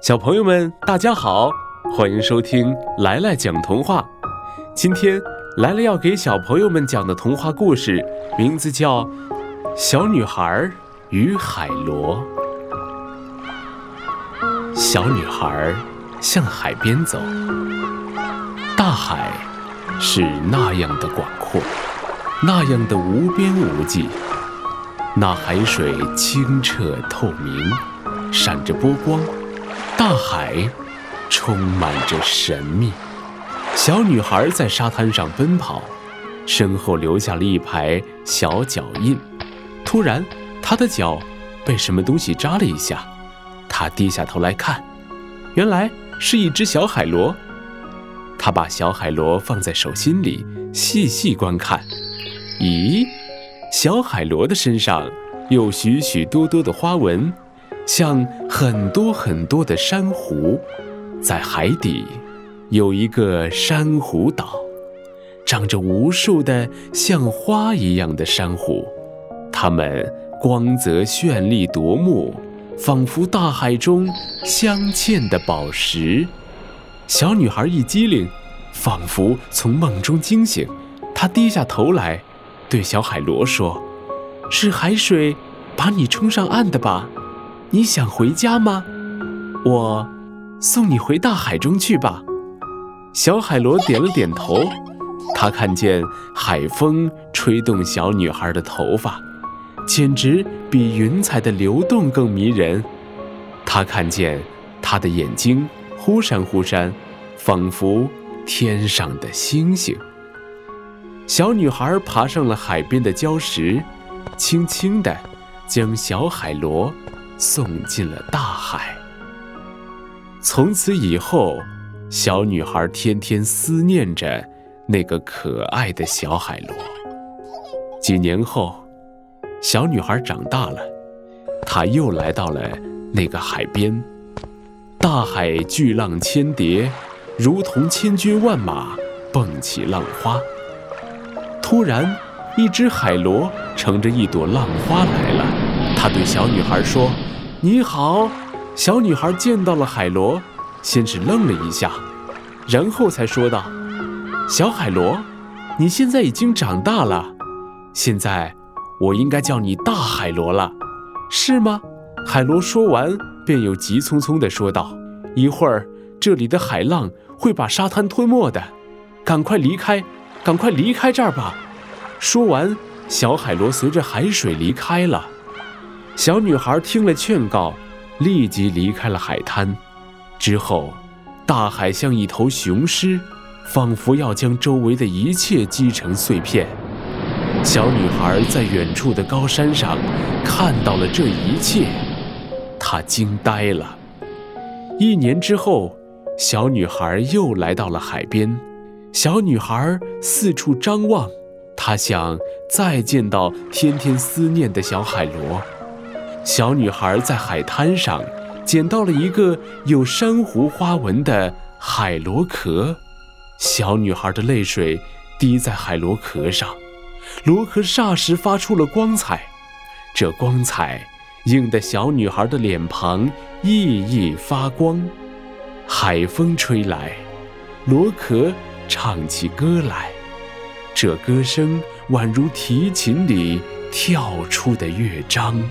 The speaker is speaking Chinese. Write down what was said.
小朋友们，大家好，欢迎收听来来讲童话。今天来了要给小朋友们讲的童话故事，名字叫《小女孩与海螺》。小女孩向海边走，大海是那样的广阔，那样的无边无际，那海水清澈透明，闪着波光。大海充满着神秘。小女孩在沙滩上奔跑，身后留下了一排小脚印。突然，她的脚被什么东西扎了一下，她低下头来看，原来是一只小海螺。她把小海螺放在手心里，细细观看。咦，小海螺的身上有许许多多的花纹。像很多很多的珊瑚，在海底有一个珊瑚岛，长着无数的像花一样的珊瑚，它们光泽绚丽夺目，仿佛大海中镶嵌的宝石。小女孩一激灵，仿佛从梦中惊醒，她低下头来，对小海螺说：“是海水把你冲上岸的吧？”你想回家吗？我送你回大海中去吧。小海螺点了点头。他看见海风吹动小女孩的头发，简直比云彩的流动更迷人。他看见她的眼睛忽闪忽闪，仿佛天上的星星。小女孩爬上了海边的礁石，轻轻地将小海螺。送进了大海。从此以后，小女孩天天思念着那个可爱的小海螺。几年后，小女孩长大了，她又来到了那个海边。大海巨浪千叠，如同千军万马蹦起浪花。突然，一只海螺乘着一朵浪花来了。他对小女孩说。你好，小女孩见到了海螺，先是愣了一下，然后才说道：“小海螺，你现在已经长大了，现在我应该叫你大海螺了，是吗？”海螺说完，便又急匆匆地说道：“一会儿这里的海浪会把沙滩吞没的，赶快离开，赶快离开这儿吧。”说完，小海螺随着海水离开了。小女孩听了劝告，立即离开了海滩。之后，大海像一头雄狮，仿佛要将周围的一切击成碎片。小女孩在远处的高山上看到了这一切，她惊呆了。一年之后，小女孩又来到了海边。小女孩四处张望，她想再见到天天思念的小海螺。小女孩在海滩上捡到了一个有珊瑚花纹的海螺壳，小女孩的泪水滴在海螺壳上，螺壳霎时发出了光彩，这光彩映得小女孩的脸庞熠熠发光。海风吹来，螺壳唱起歌来，这歌声宛如提琴里跳出的乐章。